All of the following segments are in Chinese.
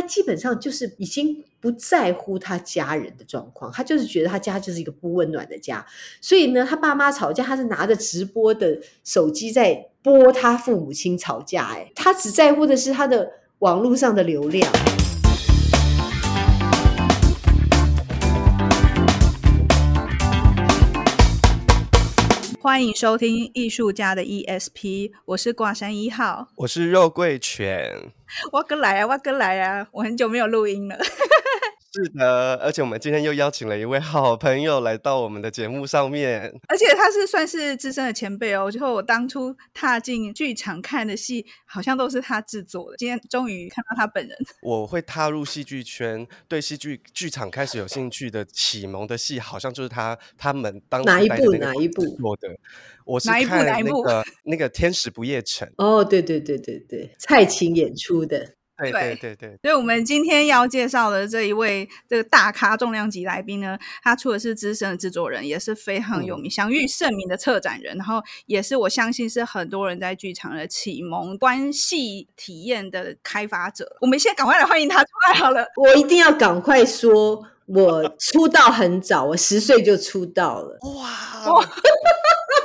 他基本上就是已经不在乎他家人的状况，他就是觉得他家就是一个不温暖的家。所以呢，他爸妈吵架，他是拿着直播的手机在播他父母亲吵架。哎，他只在乎的是他的网络上的流量。欢迎收听艺术家的 ESP，我是挂山一号，我是肉桂犬，我哥来啊，我哥来啊，我很久没有录音了。是的，而且我们今天又邀请了一位好朋友来到我们的节目上面，而且他是算是资深的前辈哦。就我当初踏进剧场看的戏，好像都是他制作的。今天终于看到他本人。我会踏入戏剧圈，对戏剧剧场开始有兴趣的启蒙的戏，好像就是他他们当哪一部哪一部做的？我是看那 个那个《天使不夜城》。哦，对对对对对，蔡琴演出的。对对对对，所以我们今天要介绍的这一位这个大咖重量级来宾呢，他除了是资深的制作人，也是非常有名、享誉盛名的策展人，然后也是我相信是很多人在剧场的启蒙关系体验的开发者。我们先赶快来欢迎他出来好了。我一定要赶快说，我出道很早，我十岁就出道了。哇！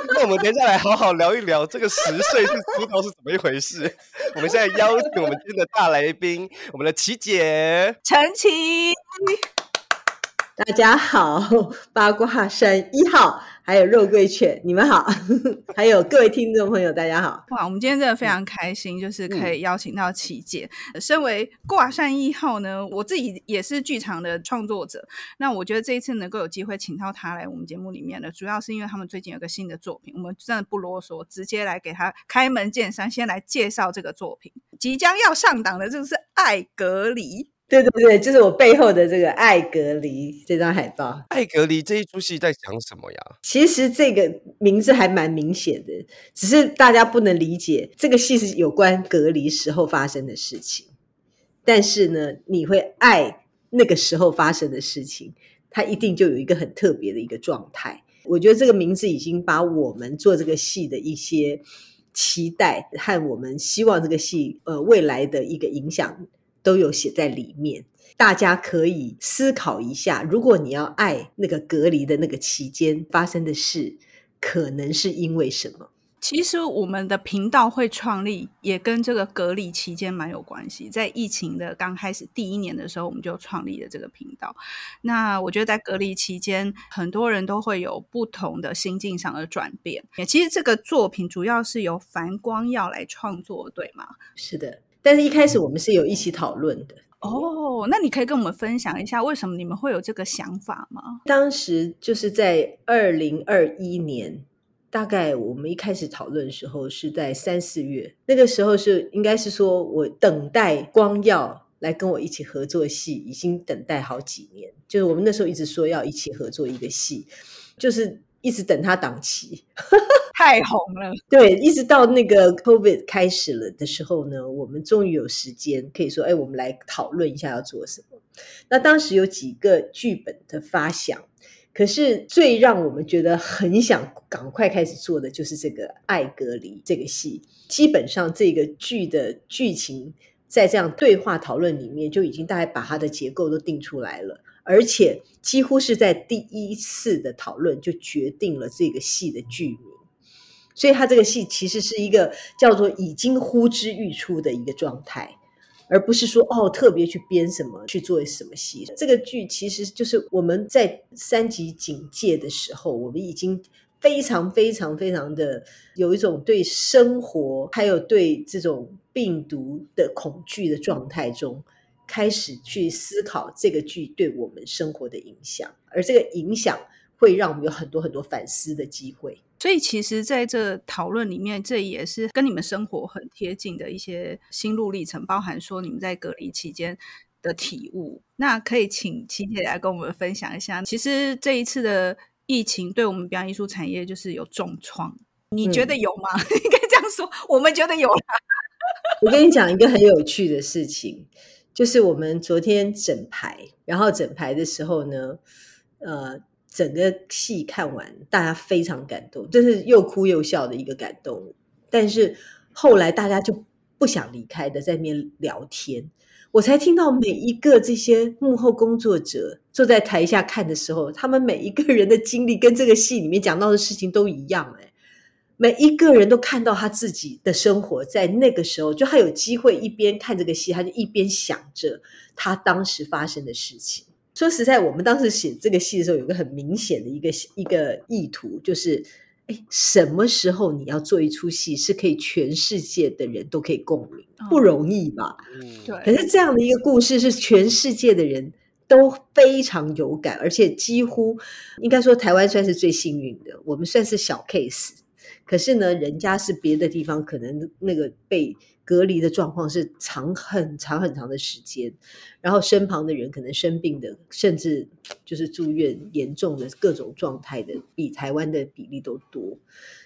那我们等一下来好好聊一聊这个十岁是出头是怎么一回事。我们现在邀请我们今天的大来宾，我们的琪姐陈琦。大家好，八卦山一号，还有肉桂犬，你们好，还有各位听众朋友，大家好。哇，我们今天真的非常开心，就是可以邀请到琪姐。嗯、身为卦山一号呢，我自己也是剧场的创作者。那我觉得这一次能够有机会请到他来我们节目里面呢，主要是因为他们最近有个新的作品。我们真的不啰嗦，直接来给他开门见山，先来介绍这个作品。即将要上档的，就是《爱隔离》。对对对，就是我背后的这个《爱隔离》这张海报。《爱隔离》这一出戏在讲什么呀？其实这个名字还蛮明显的，只是大家不能理解，这个戏是有关隔离时候发生的事情。但是呢，你会爱那个时候发生的事情，它一定就有一个很特别的一个状态。我觉得这个名字已经把我们做这个戏的一些期待和我们希望这个戏呃未来的一个影响。都有写在里面，大家可以思考一下，如果你要爱那个隔离的那个期间发生的事，可能是因为什么？其实我们的频道会创立，也跟这个隔离期间蛮有关系。在疫情的刚开始第一年的时候，我们就创立了这个频道。那我觉得在隔离期间，很多人都会有不同的心境上的转变。其实这个作品主要是由樊光耀来创作，对吗？是的。但是，一开始我们是有一起讨论的哦。那你可以跟我们分享一下，为什么你们会有这个想法吗？当时就是在二零二一年，大概我们一开始讨论的时候是在三四月，那个时候是应该是说我等待光耀来跟我一起合作戏，已经等待好几年。就是我们那时候一直说要一起合作一个戏，就是。一直等他档期，太红了。对，一直到那个 COVID 开始了的时候呢，我们终于有时间可以说，哎，我们来讨论一下要做什么。那当时有几个剧本的发想，可是最让我们觉得很想赶快开始做的，就是这个《爱隔离》这个戏。基本上，这个剧的剧情在这样对话讨论里面，就已经大概把它的结构都定出来了。而且几乎是在第一次的讨论就决定了这个戏的剧名，所以他这个戏其实是一个叫做已经呼之欲出的一个状态，而不是说哦特别去编什么去做什么戏。这个剧其实就是我们在三级警戒的时候，我们已经非常非常非常的有一种对生活还有对这种病毒的恐惧的状态中。开始去思考这个剧对我们生活的影响，而这个影响会让我们有很多很多反思的机会。所以，其实在这讨论里面，这也是跟你们生活很贴近的一些心路历程，包含说你们在隔离期间的体悟。那可以请琪姐来跟我们分享一下。其实这一次的疫情对我们表演艺术产业就是有重创，你觉得有吗？嗯、应该这样说，我们觉得有。我跟你讲一个很有趣的事情。就是我们昨天整排，然后整排的时候呢，呃，整个戏看完，大家非常感动，就是又哭又笑的一个感动。但是后来大家就不想离开的，在那边聊天。我才听到每一个这些幕后工作者坐在台下看的时候，他们每一个人的经历跟这个戏里面讲到的事情都一样，哎，每一个人都看到他自己的生活在那个时候，就他有机会一边看这个戏，他就一边想着他当时发生的事情。说实在，我们当时写这个戏的时候，有个很明显的一个一个意图，就是。哎，什么时候你要做一出戏是可以全世界的人都可以共鸣？哦、不容易吧？嗯，对。可是这样的一个故事是全世界的人都非常有感，而且几乎应该说台湾算是最幸运的，我们算是小 case。可是呢，人家是别的地方，可能那个被。隔离的状况是长很长很长的时间，然后身旁的人可能生病的，甚至 就是住院严重的各种状态的，比台湾的比例都多。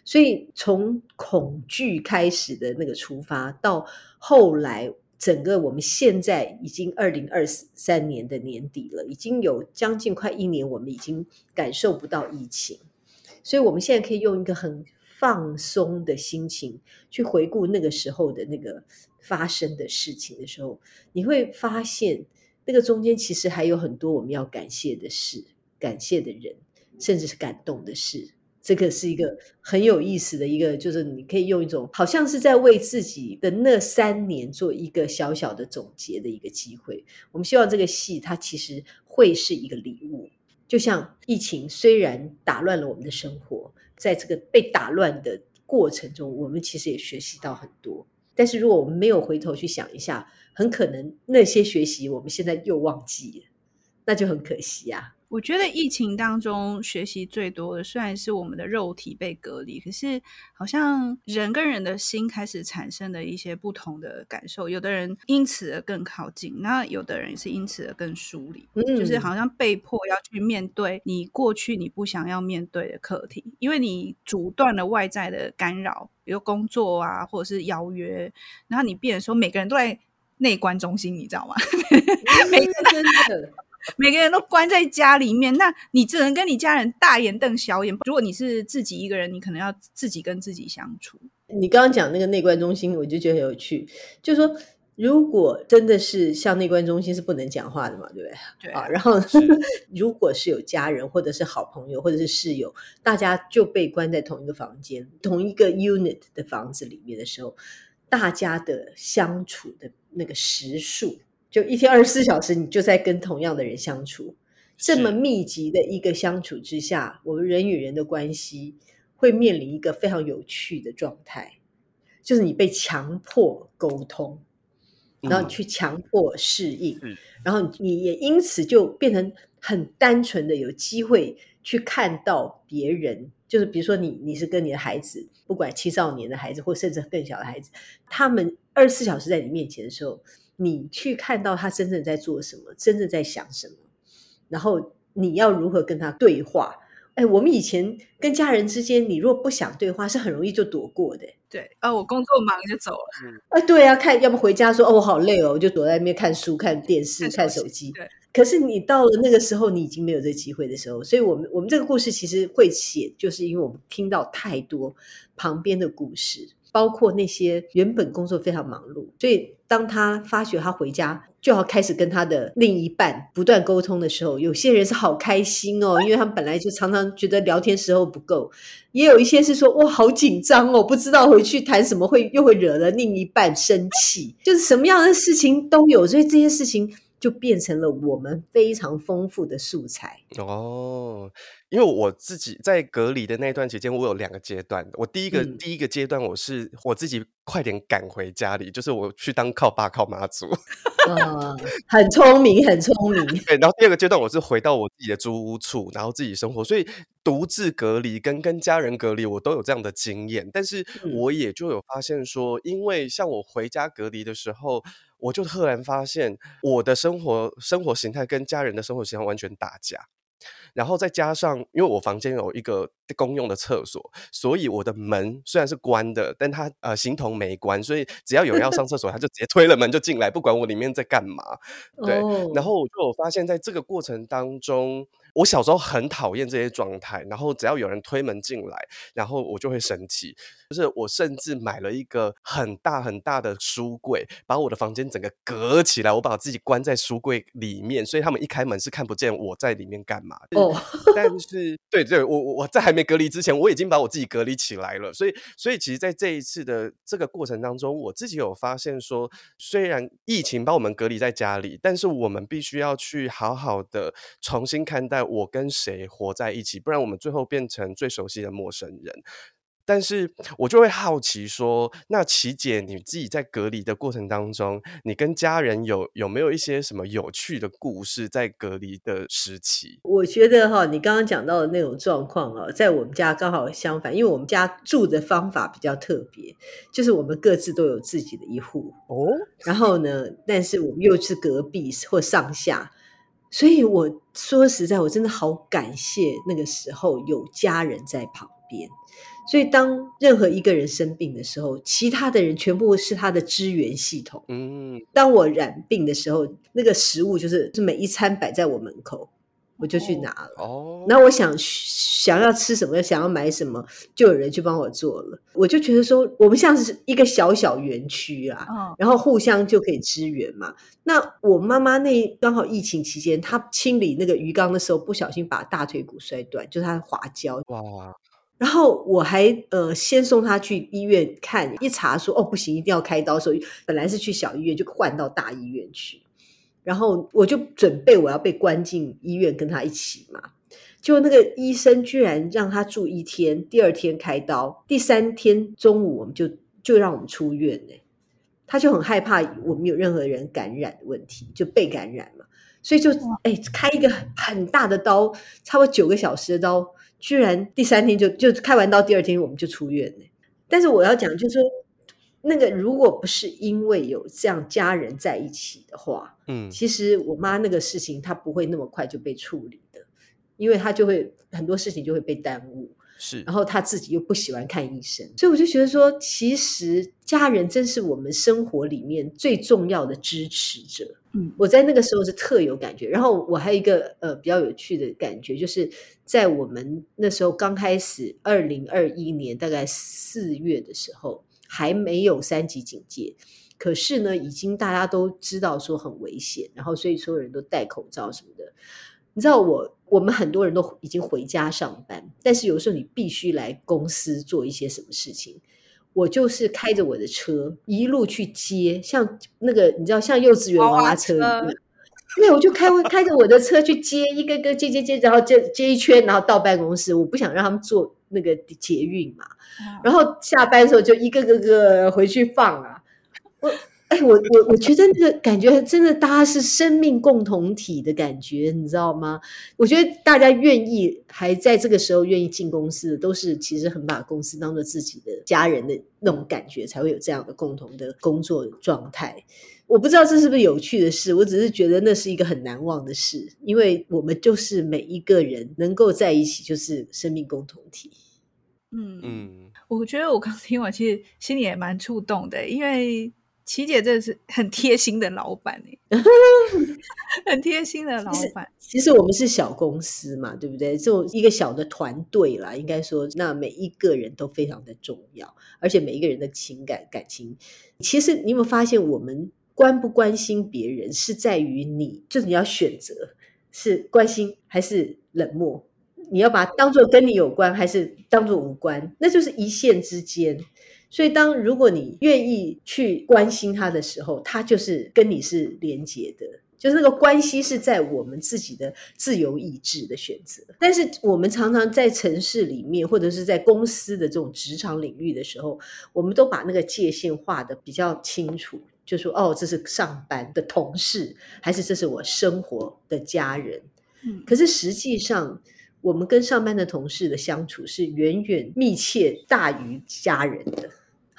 所以从恐惧开始的那个出发，到后来整个我们现在已经二零二三年的年底了，已经有将近快一年，我们已经感受不到疫情，所以我们现在可以用一个很。放松的心情去回顾那个时候的那个发生的事情的时候，你会发现那个中间其实还有很多我们要感谢的事、感谢的人，甚至是感动的事。这个是一个很有意思的一个，就是你可以用一种好像是在为自己的那三年做一个小小的总结的一个机会。我们希望这个戏它其实会是一个礼物，就像疫情虽然打乱了我们的生活。在这个被打乱的过程中，我们其实也学习到很多。但是如果我们没有回头去想一下，很可能那些学习我们现在又忘记了，那就很可惜啊。我觉得疫情当中学习最多的，虽然是我们的肉体被隔离，可是好像人跟人的心开始产生了一些不同的感受。有的人因此而更靠近，那有的人是因此而更疏离，嗯，就是好像被迫要去面对你过去你不想要面对的课题，因为你阻断了外在的干扰，比如工作啊，或者是邀约，然后你变成说每个人都在内观中心，你知道吗？每个真的。每个人都关在家里面，那你只能跟你家人大眼瞪小眼。如果你是自己一个人，你可能要自己跟自己相处。你刚刚讲那个内观中心，我就觉得很有趣。就是说，如果真的是像内观中心是不能讲话的嘛，对不对？对啊。然后，如果是有家人或者是好朋友或者是室友，大家就被关在同一个房间、同一个 unit 的房子里面的时候，大家的相处的那个时数。就一天二十四小时，你就在跟同样的人相处，这么密集的一个相处之下，我们人与人的关系会面临一个非常有趣的状态，就是你被强迫沟通，然后你去强迫适应，嗯，然后你也因此就变成很单纯的有机会去看到别人，就是比如说你你是跟你的孩子，不管青少年的孩子或甚至更小的孩子，他们二十四小时在你面前的时候。你去看到他真正在做什么，真正在想什么，然后你要如何跟他对话？哎，我们以前跟家人之间，你若不想对话，是很容易就躲过的。对，啊，我工作忙就走了。哎，对啊，看，要不回家说，哦，我好累哦，我就躲在那边看书、看电视、看手机。手机。对。可是你到了那个时候，你已经没有这个机会的时候，所以我们我们这个故事其实会写，就是因为我们听到太多旁边的故事。包括那些原本工作非常忙碌，所以当他发觉他回家就要开始跟他的另一半不断沟通的时候，有些人是好开心哦，因为他们本来就常常觉得聊天时候不够，也有一些是说哇好紧张哦，不知道回去谈什么会又会惹了另一半生气，就是什么样的事情都有，所以这些事情。就变成了我们非常丰富的素材哦。因为我自己在隔离的那段期间，我有两个阶段。我第一个、嗯、第一个阶段，我是我自己快点赶回家里，就是我去当靠爸靠妈祖。啊，很聪明，很聪明。对，然后第二个阶段，我是回到我自己的租屋处，然后自己生活。所以独自隔离跟跟家人隔离，我都有这样的经验。但是我也就有发现说，因为像我回家隔离的时候。我就赫然发现，我的生活生活形态跟家人的生活形态完全打架，然后再加上，因为我房间有一个公用的厕所，所以我的门虽然是关的，但它呃形同没关，所以只要有人要上厕所，他就直接推了门就进来，不管我里面在干嘛。对，然后我就发现，在这个过程当中，我小时候很讨厌这些状态，然后只要有人推门进来，然后我就会生气。就是我甚至买了一个很大很大的书柜，把我的房间整个隔起来，我把自己关在书柜里面，所以他们一开门是看不见我在里面干嘛。哦，但是对对，我我在还没隔离之前，我已经把我自己隔离起来了。所以所以其实，在这一次的这个过程当中，我自己有发现说，虽然疫情把我们隔离在家里，但是我们必须要去好好的重新看待我跟谁活在一起，不然我们最后变成最熟悉的陌生人。但是我就会好奇说，那琪姐你自己在隔离的过程当中，你跟家人有有没有一些什么有趣的故事在隔离的时期？我觉得哈，你刚刚讲到的那种状况啊，在我们家刚好相反，因为我们家住的方法比较特别，就是我们各自都有自己的一户哦。然后呢，但是我们又是隔壁或上下，所以我说实在，我真的好感谢那个时候有家人在旁边。所以，当任何一个人生病的时候，其他的人全部是他的支援系统。嗯，当我染病的时候，那个食物就是是每一餐摆在我门口，我就去拿了。哦，那我想想要吃什么，想要买什么，就有人去帮我做了。我就觉得说，我们像是一个小小园区啊，哦，然后互相就可以支援嘛。那我妈妈那刚好疫情期间，她清理那个鱼缸的时候，不小心把大腿骨摔断，就是她滑跤。哇！然后我还呃先送他去医院看，一查说哦不行，一定要开刀，所以本来是去小医院，就换到大医院去。然后我就准备我要被关进医院跟他一起嘛，就那个医生居然让他住一天，第二天开刀，第三天中午我们就就让我们出院呢。他就很害怕我们有任何人感染的问题，就被感染嘛，所以就哎开一个很大的刀，差不多九个小时的刀。居然第三天就就开完刀，第二天我们就出院了。但是我要讲，就是说，那个如果不是因为有这样家人在一起的话，嗯，其实我妈那个事情她不会那么快就被处理的，因为她就会很多事情就会被耽误。是，然后她自己又不喜欢看医生，所以我就觉得说，其实家人真是我们生活里面最重要的支持者。嗯，我在那个时候是特有感觉。然后我还有一个呃比较有趣的感觉，就是在我们那时候刚开始，二零二一年大概四月的时候，还没有三级警戒，可是呢，已经大家都知道说很危险，然后所以所有人都戴口罩什么的。你知道我我们很多人都已经回家上班，但是有时候你必须来公司做一些什么事情。我就是开着我的车一路去接，像那个你知道，像幼稚园娃娃车一样，对，我就开开着我的车去接一个个接接接，然后接接一圈，然后到办公室。我不想让他们坐那个捷运嘛，然后下班的时候就一个个个回去放啊，我。哎，我我我觉得那个感觉真的，大家是生命共同体的感觉，你知道吗？我觉得大家愿意还在这个时候愿意进公司的，都是其实很把公司当做自己的家人的那种感觉，才会有这样的共同的工作状态。我不知道这是不是有趣的事，我只是觉得那是一个很难忘的事，因为我们就是每一个人能够在一起，就是生命共同体。嗯嗯，我觉得我刚听完，其实心里也蛮触动的，因为。琦姐真的是很贴心的老板 很贴心的老板。其实我们是小公司嘛，对不对？就一个小的团队啦，应该说，那每一个人都非常的重要，而且每一个人的情感感情，其实你有没有发现，我们关不关心别人，是在于你，就是你要选择是关心还是冷漠，你要把它当做跟你有关，还是当做无关，那就是一线之间。所以，当如果你愿意去关心他的时候，他就是跟你是连结的，就是那个关系是在我们自己的自由意志的选择。但是，我们常常在城市里面，或者是在公司的这种职场领域的时候，我们都把那个界限画的比较清楚，就说哦，这是上班的同事，还是这是我生活的家人？嗯，可是实际上。我们跟上班的同事的相处是远远密切大于家人的。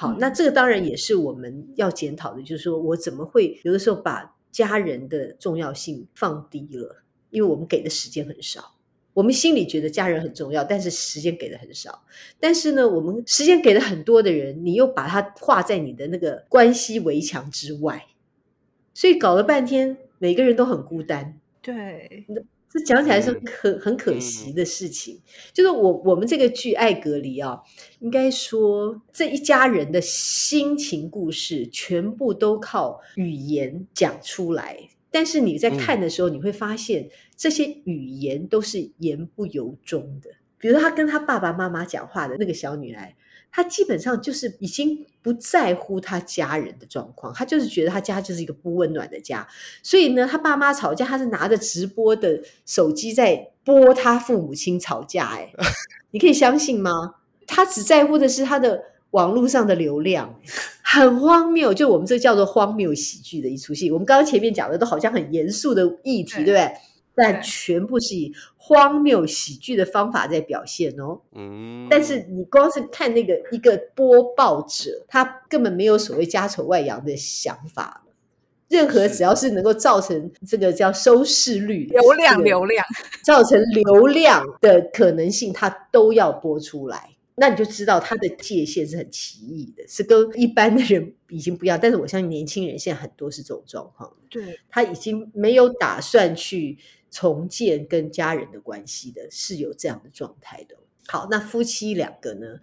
好，那这个当然也是我们要检讨的，就是说我怎么会有的时候把家人的重要性放低了？因为我们给的时间很少，我们心里觉得家人很重要，但是时间给的很少。但是呢，我们时间给的很多的人，你又把它画在你的那个关系围墙之外，所以搞了半天，每个人都很孤单。对。这讲起来是很很可惜的事情。嗯、就是我我们这个剧《爱隔离》啊，应该说这一家人的心情故事全部都靠语言讲出来。但是你在看的时候，你会发现这些语言都是言不由衷的。比如他跟他爸爸妈妈讲话的那个小女孩。他基本上就是已经不在乎他家人的状况，他就是觉得他家就是一个不温暖的家，所以呢，他爸妈吵架，他是拿着直播的手机在播他父母亲吵架，哎，你可以相信吗？他只在乎的是他的网络上的流量，很荒谬，就我们这叫做荒谬喜剧的一出戏。我们刚刚前面讲的都好像很严肃的议题，对不对？但全部是以荒谬喜剧的方法在表现哦。嗯，但是你光是看那个一个播报者，他根本没有所谓家丑外扬的想法。任何只要是能够造成这个叫收视率、流量、流量造成流量的可能性，他都要播出来。那你就知道他的界限是很奇异的，是跟一般的人已经不一样。但是我相信年轻人现在很多是这种状况。对，他已经没有打算去。重建跟家人的关系的是有这样的状态的。好，那夫妻两个呢，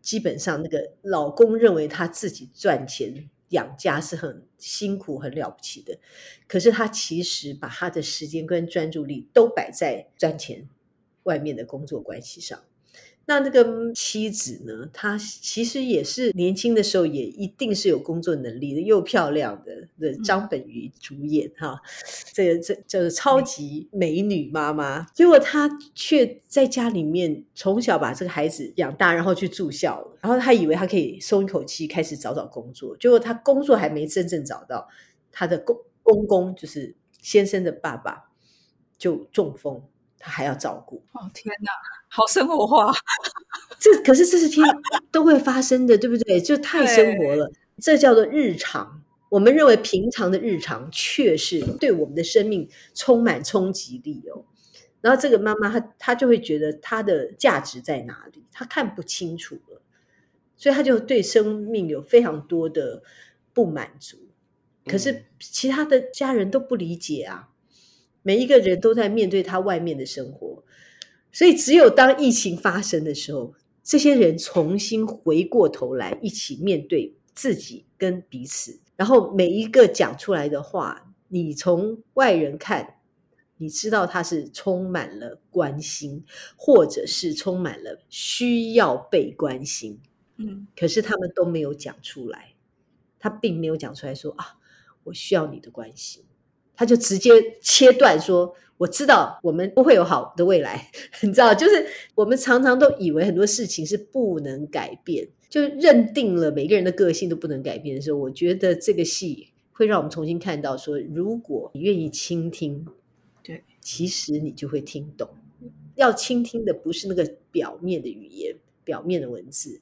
基本上那个老公认为他自己赚钱养家是很辛苦、很了不起的，可是他其实把他的时间跟专注力都摆在赚钱、外面的工作关系上。那那个妻子呢？她其实也是年轻的时候，也一定是有工作能力的，又漂亮的。的张本鱼主演哈，这个这这个超级美女妈妈。结果她却在家里面从小把这个孩子养大，然后去住校了。然后她以为她可以松一口气，开始找找工作。结果她工作还没真正找到，她的公公公就是先生的爸爸就中风。他还要照顾哦，天哪，好生活化！这可是这是天都会发生的，对不对？就太生活了，这叫做日常。我们认为平常的日常，却是对我们的生命充满冲击力哦。然后这个妈妈她她就会觉得她的价值在哪里？她看不清楚了，所以她就对生命有非常多的不满足。可是其他的家人都不理解啊。每一个人都在面对他外面的生活，所以只有当疫情发生的时候，这些人重新回过头来，一起面对自己跟彼此。然后每一个讲出来的话，你从外人看，你知道他是充满了关心，或者是充满了需要被关心。嗯，可是他们都没有讲出来，他并没有讲出来说啊，我需要你的关心。他就直接切断说：“我知道我们不会有好的未来，你知道，就是我们常常都以为很多事情是不能改变，就认定了每个人的个性都不能改变的时候，我觉得这个戏会让我们重新看到说，如果你愿意倾听，对，其实你就会听懂。要倾听的不是那个表面的语言、表面的文字，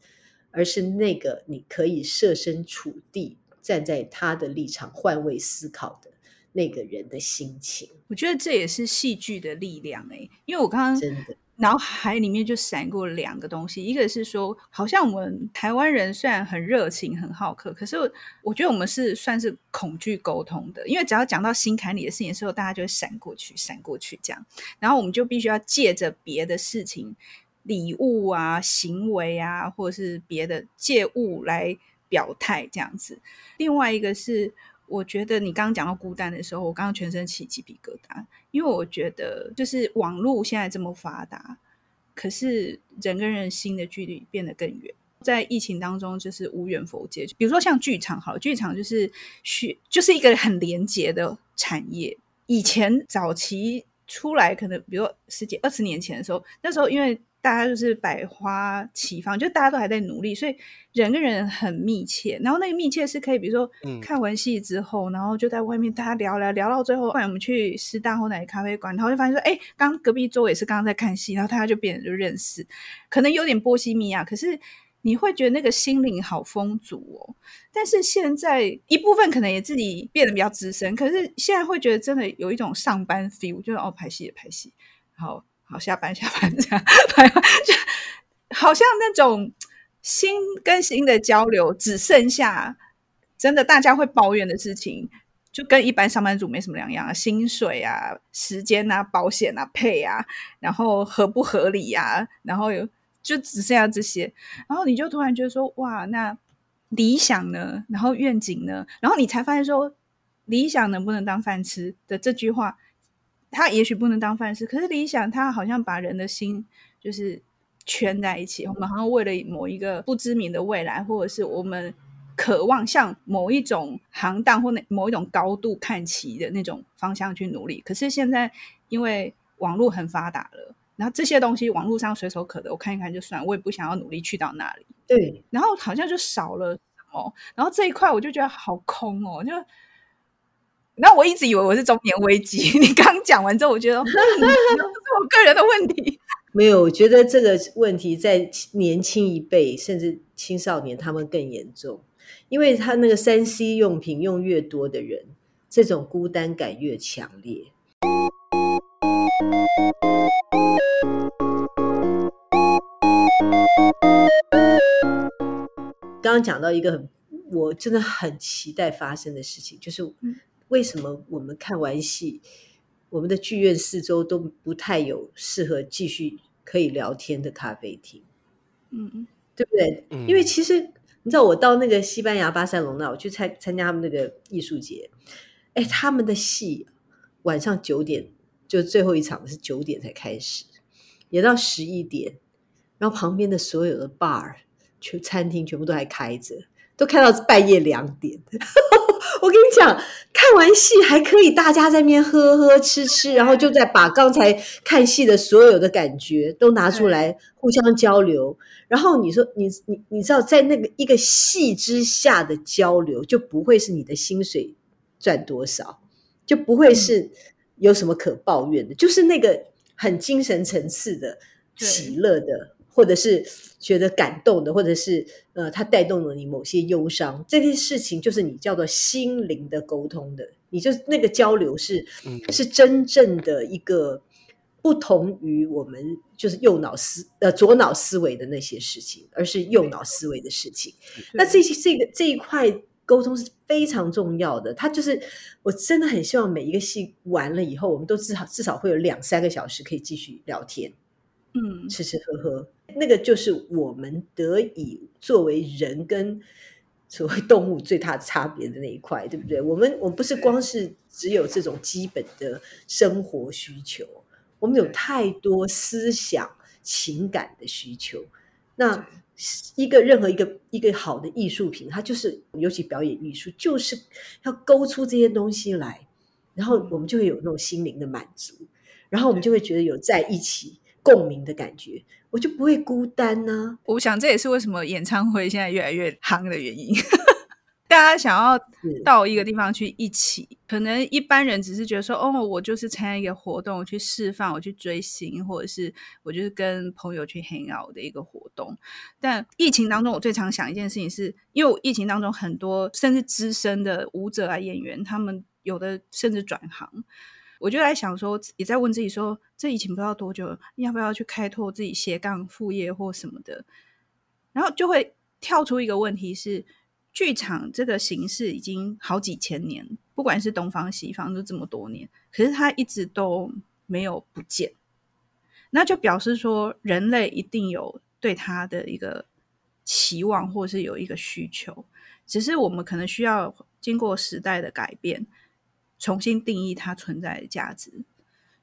而是那个你可以设身处地站在他的立场换位思考的。”那个人的心情，我觉得这也是戏剧的力量哎、欸，因为我刚刚真的脑海里面就闪过两个东西，一个是说，好像我们台湾人虽然很热情、很好客，可是我觉得我们是算是恐惧沟通的，因为只要讲到心坎里的事情的时候，大家就会闪过去、闪过去这样，然后我们就必须要借着别的事情、礼物啊、行为啊，或者是别的借物来表态这样子。另外一个是。我觉得你刚刚讲到孤单的时候，我刚刚全身起鸡皮疙瘩，因为我觉得就是网络现在这么发达，可是人跟人心的距离变得更远。在疫情当中，就是无远弗届。比如说像剧场，好，剧场就是需就是一个很连结的产业。以前早期出来，可能比如说十几二十年前的时候，那时候因为。大家就是百花齐放，就大家都还在努力，所以人跟人很密切。然后那个密切是可以，比如说看完戏之后，嗯、然后就在外面大家聊聊聊到最后，后来我们去师大后奶咖啡馆，然后就发现说，哎，刚隔壁桌也是刚刚在看戏，然后大家就变得就认识，可能有点波西米亚，可是你会觉得那个心灵好丰足哦。但是现在一部分可能也自己变得比较资深，可是现在会觉得真的有一种上班 feel，就是哦，拍戏也拍戏，然后。好，下班下班这样，就好像那种心跟心的交流，只剩下真的大家会抱怨的事情，就跟一般上班族没什么两样啊，薪水啊、时间啊、保险啊、配啊，然后合不合理啊，然后有就只剩下这些，然后你就突然觉得说，哇，那理想呢？然后愿景呢？然后你才发现说，理想能不能当饭吃的这句话，它也许不能当饭吃，可是理想他好像把人的心就是圈在一起，我们好像为了某一个不知名的未来，或者是我们。渴望向某一种行当或那某一种高度看齐的那种方向去努力，可是现在因为网络很发达了，然后这些东西网络上随手可得，我看一看就算，我也不想要努力去到那里。对，然后好像就少了什么，然后这一块我就觉得好空哦，就，然后我一直以为我是中年危机，你刚讲完之后，我觉得这是我个人的问题。没有，我觉得这个问题在年轻一辈甚至青少年他们更严重。因为他那个三 C 用品用越多的人，这种孤单感越强烈。刚刚讲到一个很，我真的很期待发生的事情，就是为什么我们看完戏，我们的剧院四周都不太有适合继续可以聊天的咖啡厅？嗯嗯，对不对？因为其实。你知道我到那个西班牙巴塞隆那，我去参参加他们那个艺术节，哎，他们的戏晚上九点就最后一场是九点才开始，演到十一点，然后旁边的所有的 bar 全餐厅全部都还开着，都看到半夜两点。我跟你讲，看完戏还可以大家在那边喝喝吃吃，然后就在把刚才看戏的所有的感觉都拿出来互相交流。然后你说你你你知道，在那个一个戏之下的交流，就不会是你的薪水赚多少，就不会是有什么可抱怨的，就是那个很精神层次的喜乐的。或者是觉得感动的，或者是呃，它带动了你某些忧伤，这些事情就是你叫做心灵的沟通的，你就那个交流是、嗯、是真正的一个不同于我们就是右脑思呃左脑思维的那些事情，而是右脑思维的事情。那这些这个这一块沟通是非常重要的，它就是我真的很希望每一个戏完了以后，我们都至少至少会有两三个小时可以继续聊天，嗯，吃吃喝喝。那个就是我们得以作为人跟所谓动物最大的差别的那一块，对不对？我们我们不是光是只有这种基本的生活需求，我们有太多思想、情感的需求。那一个任何一个一个好的艺术品，它就是尤其表演艺术，就是要勾出这些东西来，然后我们就会有那种心灵的满足，然后我们就会觉得有在一起。共鸣的感觉，我就不会孤单呢、啊。我想这也是为什么演唱会现在越来越夯的原因。大家想要到一个地方去一起，可能一般人只是觉得说，哦，我就是参加一个活动，我去释放，我去追星，或者是我就是跟朋友去 hang out 的一个活动。但疫情当中，我最常想一件事情是，因为我疫情当中很多甚至资深的舞者啊、演员，他们有的甚至转行。我就在想说，也在问自己说，这疫情不知道多久，要不要去开拓自己斜杠副业或什么的？然后就会跳出一个问题是，剧场这个形式已经好几千年，不管是东方西方，都这么多年，可是它一直都没有不见。那就表示说，人类一定有对它的一个期望，或是有一个需求，只是我们可能需要经过时代的改变。重新定义它存在的价值，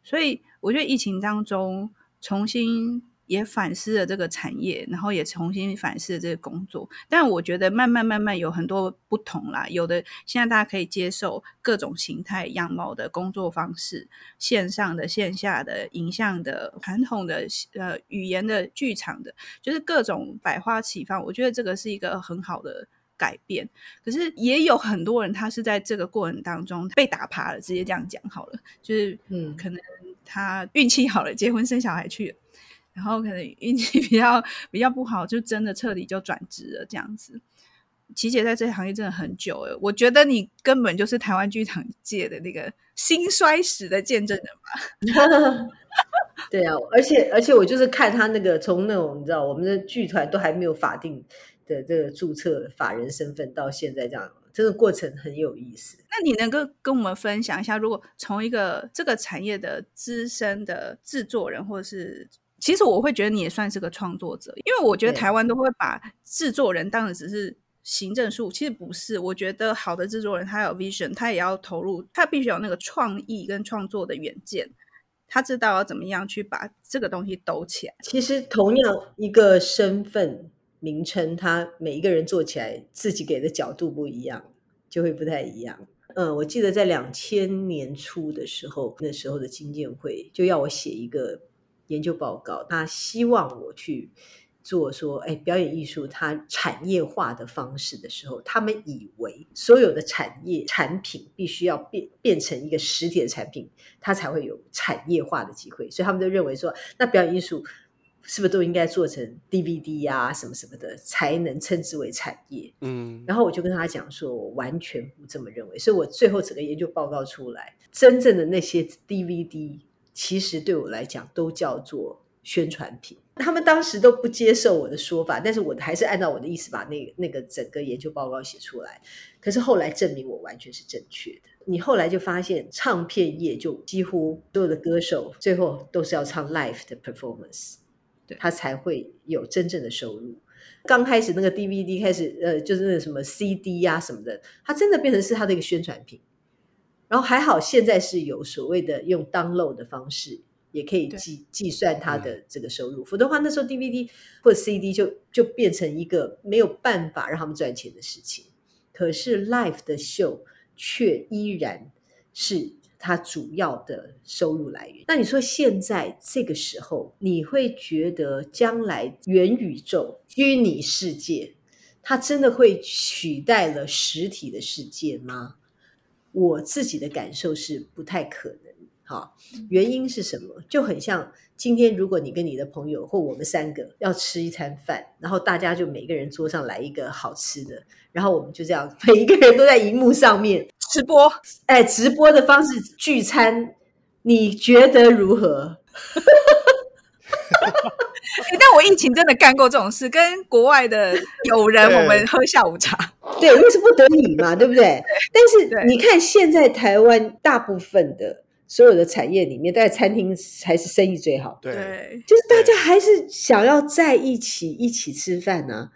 所以我觉得疫情当中重新也反思了这个产业，然后也重新反思了这个工作。但我觉得慢慢慢慢有很多不同啦，有的现在大家可以接受各种形态样貌的工作方式，线上的、线下的、影像的、传统的、呃语言的、剧场的，就是各种百花齐放。我觉得这个是一个很好的。改变，可是也有很多人，他是在这个过程当中被打趴了。直接这样讲好了，就是嗯，可能他运气好了，结婚生小孩去了，然后可能运气比较比较不好，就真的彻底就转职了这样子。琪姐在这行业真的很久了，我觉得你根本就是台湾剧场界的那个兴衰史的见证人吧。对啊，而且而且我就是看他那个从那种你知道，我们的剧团都还没有法定。的这个注册法人身份到现在这样这个过程很有意思。那你能够跟我们分享一下，如果从一个这个产业的资深的制作人，或者是其实我会觉得你也算是个创作者，因为我觉得台湾都会把制作人当成只是行政术，其实不是。我觉得好的制作人他有 vision，他也要投入，他必须有那个创意跟创作的远见，他知道要怎么样去把这个东西抖起来。其实同样一个身份。名称，他每一个人做起来自己给的角度不一样，就会不太一样。嗯，我记得在两千年初的时候，那时候的经建会就要我写一个研究报告，他希望我去做说，哎，表演艺术它产业化的方式的时候，他们以为所有的产业产品必须要变变成一个实体的产品，它才会有产业化的机会，所以他们都认为说，那表演艺术。是不是都应该做成 DVD 呀、啊，什么什么的，才能称之为产业？嗯，然后我就跟他讲说，我完全不这么认为。所以我最后整个研究报告出来，真正的那些 DVD，其实对我来讲都叫做宣传品。他们当时都不接受我的说法，但是我还是按照我的意思把那个那个整个研究报告写出来。可是后来证明我完全是正确的。你后来就发现，唱片业就几乎所有的歌手最后都是要唱 live 的 performance。他才会有真正的收入。刚开始那个 DVD 开始，呃，就是那个什么 CD 呀、啊、什么的，它真的变成是他的一个宣传品。然后还好，现在是有所谓的用 download 的方式，也可以计计算他的这个收入。否则的话，那时候 DVD 或者 CD 就就变成一个没有办法让他们赚钱的事情。可是 live 的秀却依然是。它主要的收入来源。那你说现在这个时候，你会觉得将来元宇宙、虚拟世界，它真的会取代了实体的世界吗？我自己的感受是不太可能。哈，原因是什么？就很像今天，如果你跟你的朋友或我们三个要吃一餐饭，然后大家就每个人桌上来一个好吃的，然后我们就这样每一个人都在荧幕上面。直播，哎，直播的方式聚餐，你觉得如何？但我疫情真的干过这种事，跟国外的友人我们喝下午茶，对，因为是不得已嘛，对不对？对，但是你看，现在台湾大部分的所有的产业里面，在餐厅才是生意最好的，对，就是大家还是想要在一起一起吃饭呢、啊。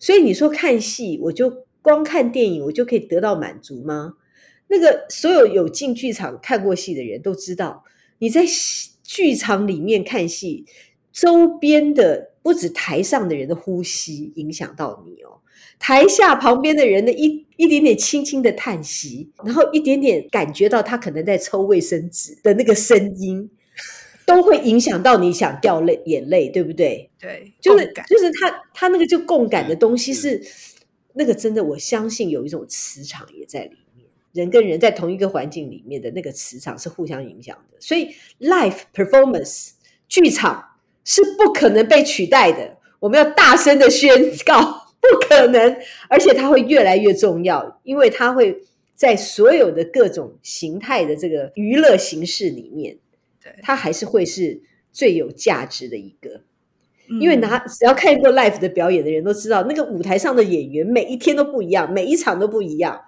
所以你说看戏，我就光看电影，我就可以得到满足吗？那个所有有进剧场看过戏的人都知道，你在剧场里面看戏，周边的不止台上的人的呼吸影响到你哦，台下旁边的人的一一点点轻轻的叹息，然后一点点感觉到他可能在抽卫生纸的那个声音，都会影响到你想掉泪眼泪，对不对？对，就是就是他他那个就共感的东西是那个真的，我相信有一种磁场也在里面。人跟人在同一个环境里面的那个磁场是互相影响的，所以 life performance 剧场是不可能被取代的。我们要大声的宣告，不可能，而且它会越来越重要，因为它会在所有的各种形态的这个娱乐形式里面，对，它还是会是最有价值的一个。因为拿只要看过 live 的表演的人都知道，那个舞台上的演员每一天都不一样，每一场都不一样。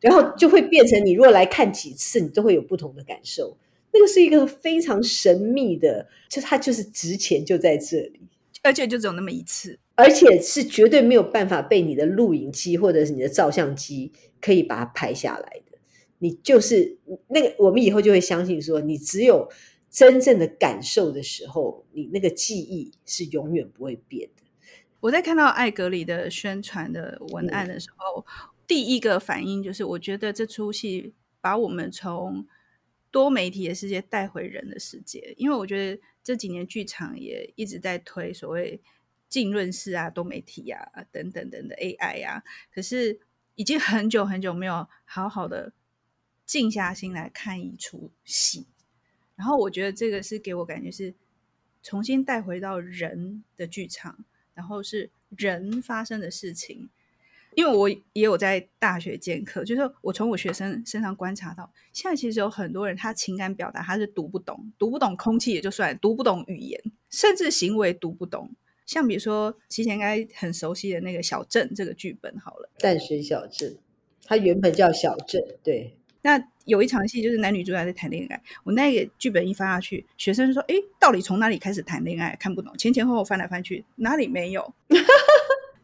然后就会变成，你如果来看几次，你都会有不同的感受。那个是一个非常神秘的，就它就是值钱就在这里，而且就只有那么一次，而且是绝对没有办法被你的录影机或者是你的照相机可以把它拍下来的。你就是那个，我们以后就会相信说，你只有真正的感受的时候，你那个记忆是永远不会变的。我在看到艾格里的宣传的文案的时候。嗯第一个反应就是，我觉得这出戏把我们从多媒体的世界带回人的世界。因为我觉得这几年剧场也一直在推所谓浸润式啊、多媒体啊等等等的 AI 啊，可是已经很久很久没有好好的静下心来看一出戏。然后我觉得这个是给我感觉是重新带回到人的剧场，然后是人发生的事情。因为我也有在大学兼课，就是我从我学生身上观察到，现在其实有很多人他情感表达他是读不懂，读不懂空气也就算，读不懂语言，甚至行为读不懂。像比如说，之前应该很熟悉的那个小镇这个剧本，好了，淡水小镇，它原本叫小镇，对。那有一场戏就是男女主角在谈恋爱，我那个剧本一发下去，学生说：“哎，到底从哪里开始谈恋爱？看不懂，前前后后翻来翻去，哪里没有？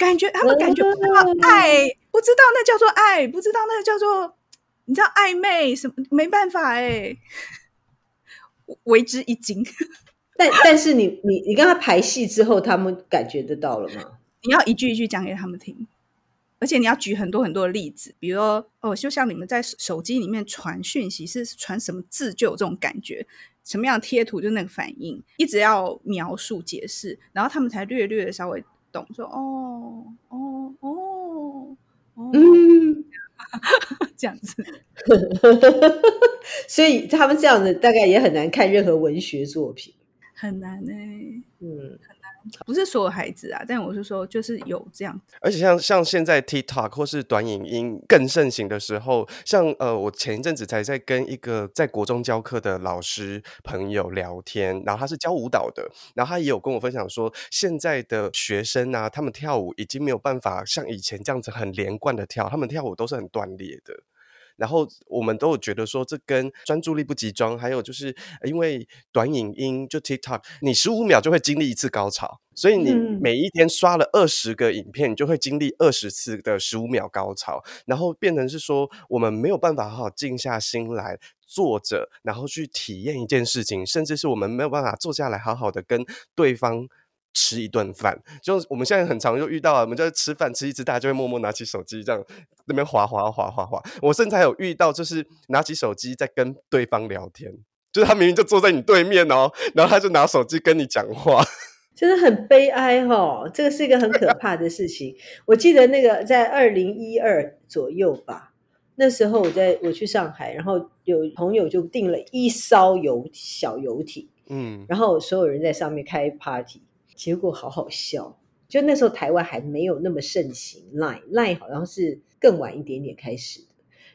感觉他们感觉不到爱，不知道那叫做爱，不知道那叫做你知道暧昧什么？没办法哎，为之一惊。但但是你你你跟他排戏之后，他们感觉得到了吗？你要一句一句讲给他们听。”而且你要举很多很多的例子，比如说哦，就像你们在手机里面传讯息是传什么字就有这种感觉，什么样的贴图就那个反应，一直要描述解释，然后他们才略略的稍微懂，说哦哦哦哦，嗯，这样子，所以他们这样子大概也很难看任何文学作品，很难呢、欸，嗯。不是所有孩子啊，但我是说，就是有这样。而且像像现在 TikTok 或是短影音更盛行的时候，像呃，我前一阵子才在跟一个在国中教课的老师朋友聊天，然后他是教舞蹈的，然后他也有跟我分享说，现在的学生啊，他们跳舞已经没有办法像以前这样子很连贯的跳，他们跳舞都是很断裂的。然后我们都有觉得说，这跟专注力不集中，还有就是因为短影音就 TikTok，你十五秒就会经历一次高潮，所以你每一天刷了二十个影片，你就会经历二十次的十五秒高潮，然后变成是说，我们没有办法好好静下心来坐着，然后去体验一件事情，甚至是我们没有办法坐下来好好的跟对方。吃一顿饭，就我们现在很常就遇到啊，我们就吃饭吃一次，大家就会默默拿起手机这样那边划划划划划。我甚至还有遇到，就是拿起手机在跟对方聊天，就是他明明就坐在你对面哦，然后他就拿手机跟你讲话，真的很悲哀哦。这个是一个很可怕的事情。我记得那个在二零一二左右吧，那时候我在我去上海，然后有朋友就订了一艘游小游艇，嗯，然后所有人在上面开 party。结果好好笑，就那时候台湾还没有那么盛行 Line，Line 好像是更晚一点点开始的，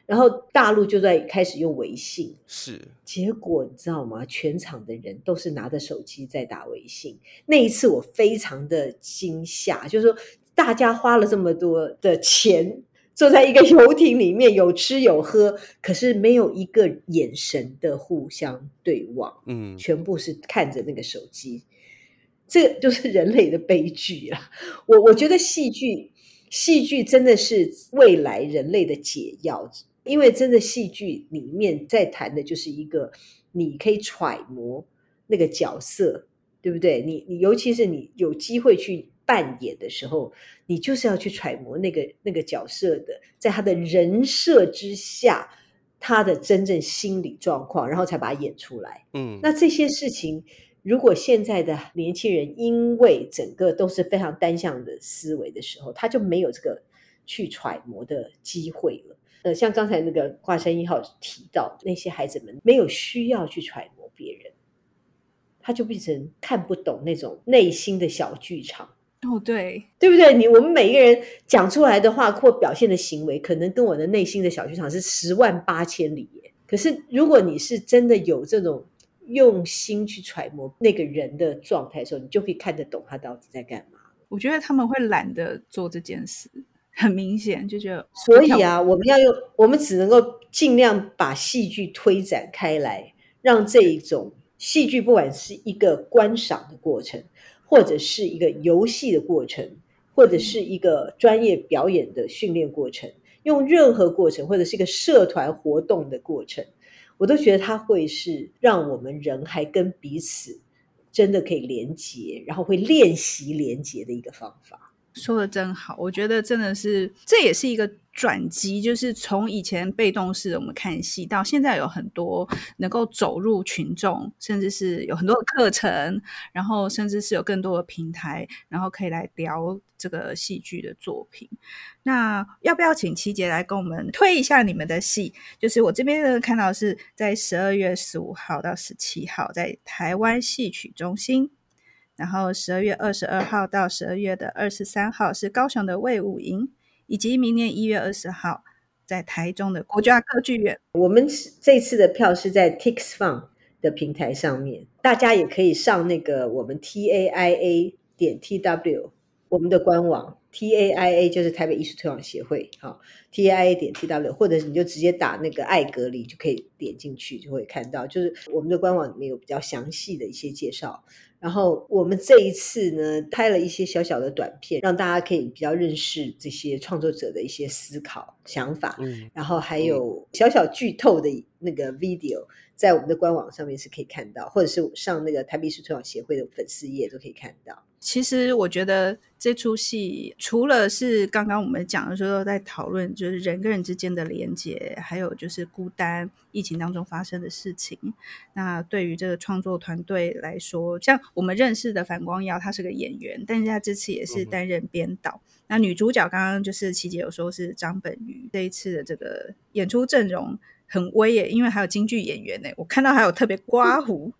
然后大陆就在开始用微信，是。结果你知道吗？全场的人都是拿着手机在打微信。那一次我非常的惊吓，就是说大家花了这么多的钱，坐在一个游艇里面，有吃有喝，可是没有一个眼神的互相对望，嗯，全部是看着那个手机。这个就是人类的悲剧啊！我我觉得戏剧，戏剧真的是未来人类的解药，因为真的戏剧里面在谈的就是一个你可以揣摩那个角色，对不对？你你尤其是你有机会去扮演的时候，你就是要去揣摩那个那个角色的，在他的人设之下，他的真正心理状况，然后才把它演出来。嗯，那这些事情。如果现在的年轻人因为整个都是非常单向的思维的时候，他就没有这个去揣摩的机会了。呃，像刚才那个华山一号提到，那些孩子们没有需要去揣摩别人，他就变成看不懂那种内心的小剧场。哦，对，对不对？你我们每一个人讲出来的话或表现的行为，可能跟我的内心的小剧场是十万八千里耶。可是如果你是真的有这种。用心去揣摩那个人的状态的时候，你就可以看得懂他到底在干嘛。我觉得他们会懒得做这件事，很明显就觉得。所以啊，我们要用，我们只能够尽量把戏剧推展开来，让这一种戏剧，不管是一个观赏的过程，或者是一个游戏的过程，或者是一个专业表演的训练过程，用任何过程，或者是一个社团活动的过程。我都觉得它会是让我们人还跟彼此真的可以连接，然后会练习连接的一个方法。说的真好，我觉得真的是，这也是一个。转机就是从以前被动式我们看戏，到现在有很多能够走入群众，甚至是有很多的课程，然后甚至是有更多的平台，然后可以来聊这个戏剧的作品。那要不要请七姐来跟我们推一下你们的戏？就是我这边呢看到是在十二月十五号到十七号在台湾戏曲中心，然后十二月二十二号到十二月的二十三号是高雄的魏武营。以及明年一月二十号在台中的国家歌剧院，我们这次的票是在 TixFun 的平台上面，大家也可以上那个我们 TAIA 点 TW 我们的官网，T A I A 就是台北艺术推广协会，好，T A I A 点 T W，或者是你就直接打那个爱隔离就可以点进去，就会看到，就是我们的官网里面有比较详细的一些介绍。然后我们这一次呢，拍了一些小小的短片，让大家可以比较认识这些创作者的一些思考想法。嗯，然后还有小小剧透的那个 video，在我们的官网上面是可以看到，或者是上那个台北艺术推广协会的粉丝页都可以看到。其实我觉得这出戏除了是刚刚我们讲的时候在讨论，就是人跟人之间的连接，还有就是孤单、疫情当中发生的事情。那对于这个创作团队来说，像我们认识的樊光耀，他是个演员，但是他这次也是担任编导。嗯、那女主角刚刚就是琪姐有说是张本鱼，这一次的这个演出阵容很威耶，因为还有京剧演员呢，我看到还有特别 刮胡。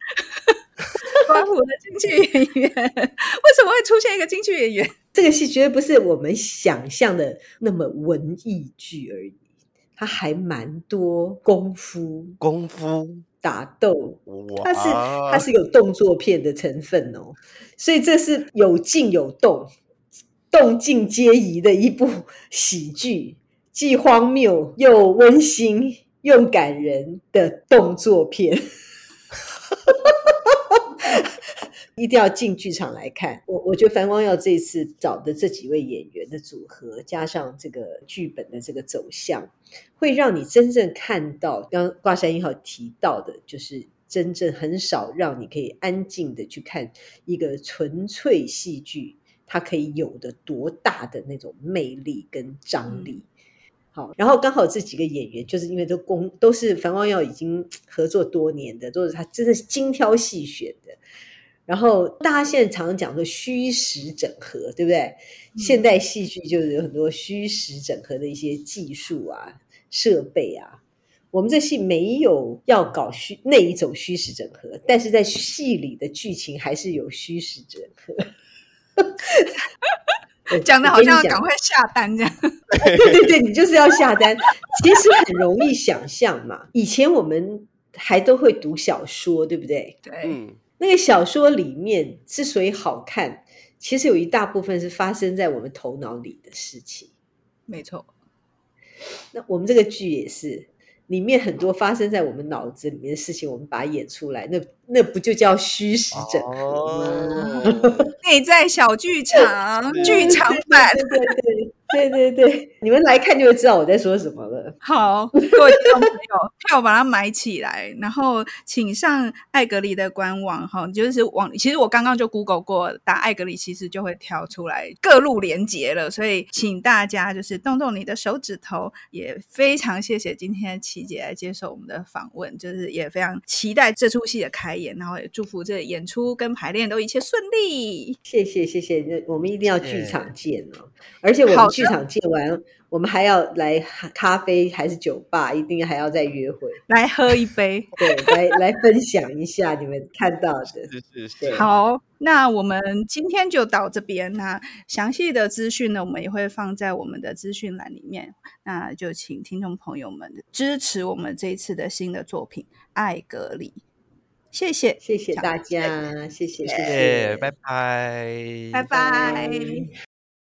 刮胡的京剧演员，为什么会出现一个京剧演员？这个戏绝对不是我们想象的那么文艺剧而已，它还蛮多功夫、功夫打斗，它是它是有动作片的成分哦，所以这是有静有动，动静皆宜的一部 喜剧，既荒谬又温馨用感人的动作片。一定要进剧场来看。我我觉得樊光耀这次找的这几位演员的组合，加上这个剧本的这个走向，会让你真正看到刚刚挂山一号提到的，就是真正很少让你可以安静的去看一个纯粹戏剧，它可以有的多大的那种魅力跟张力。好，然后刚好这几个演员，就是因为都公都是樊光耀已经合作多年的，都是他真的是精挑细选的。然后大家现在常常讲说虚实整合，对不对？嗯、现代戏剧就是有很多虚实整合的一些技术啊、设备啊。我们这戏没有要搞虚那一种虚实整合，但是在戏里的剧情还是有虚实整合。讲的好像要赶快下单这样。对对对，你就是要下单。其实很容易想象嘛，以前我们还都会读小说，对不对？对。嗯那个小说里面之所以好看，其实有一大部分是发生在我们头脑里的事情。没错，那我们这个剧也是，里面很多发生在我们脑子里面的事情，我们把它演出来，那那不就叫虚实整合吗？哦、内在小剧场，剧场版，对对对。对 对对，你们来看就会知道我在说什么了。好，各位听众朋友，票把它买起来，然后请上艾格里的官网哈，就是网。其实我刚刚就 Google 过，打艾格里其实就会跳出来各路连接了。所以请大家就是动动你的手指头，也非常谢谢今天琪姐来接受我们的访问，就是也非常期待这出戏的开演，然后也祝福这演出跟排练都一切顺利。谢谢谢谢，那我们一定要剧场见哦，而且我们。剧场见完，我们还要来咖啡还是酒吧？一定还要再约会，来喝一杯，对，来来分享一下你们看到的。是是是。好，那我们今天就到这边。那详细的资讯呢，我们也会放在我们的资讯栏里面。那就请听众朋友们支持我们这一次的新的作品《爱隔离》。谢谢，谢谢大家，谢谢，谢谢，谢谢，拜拜，拜拜。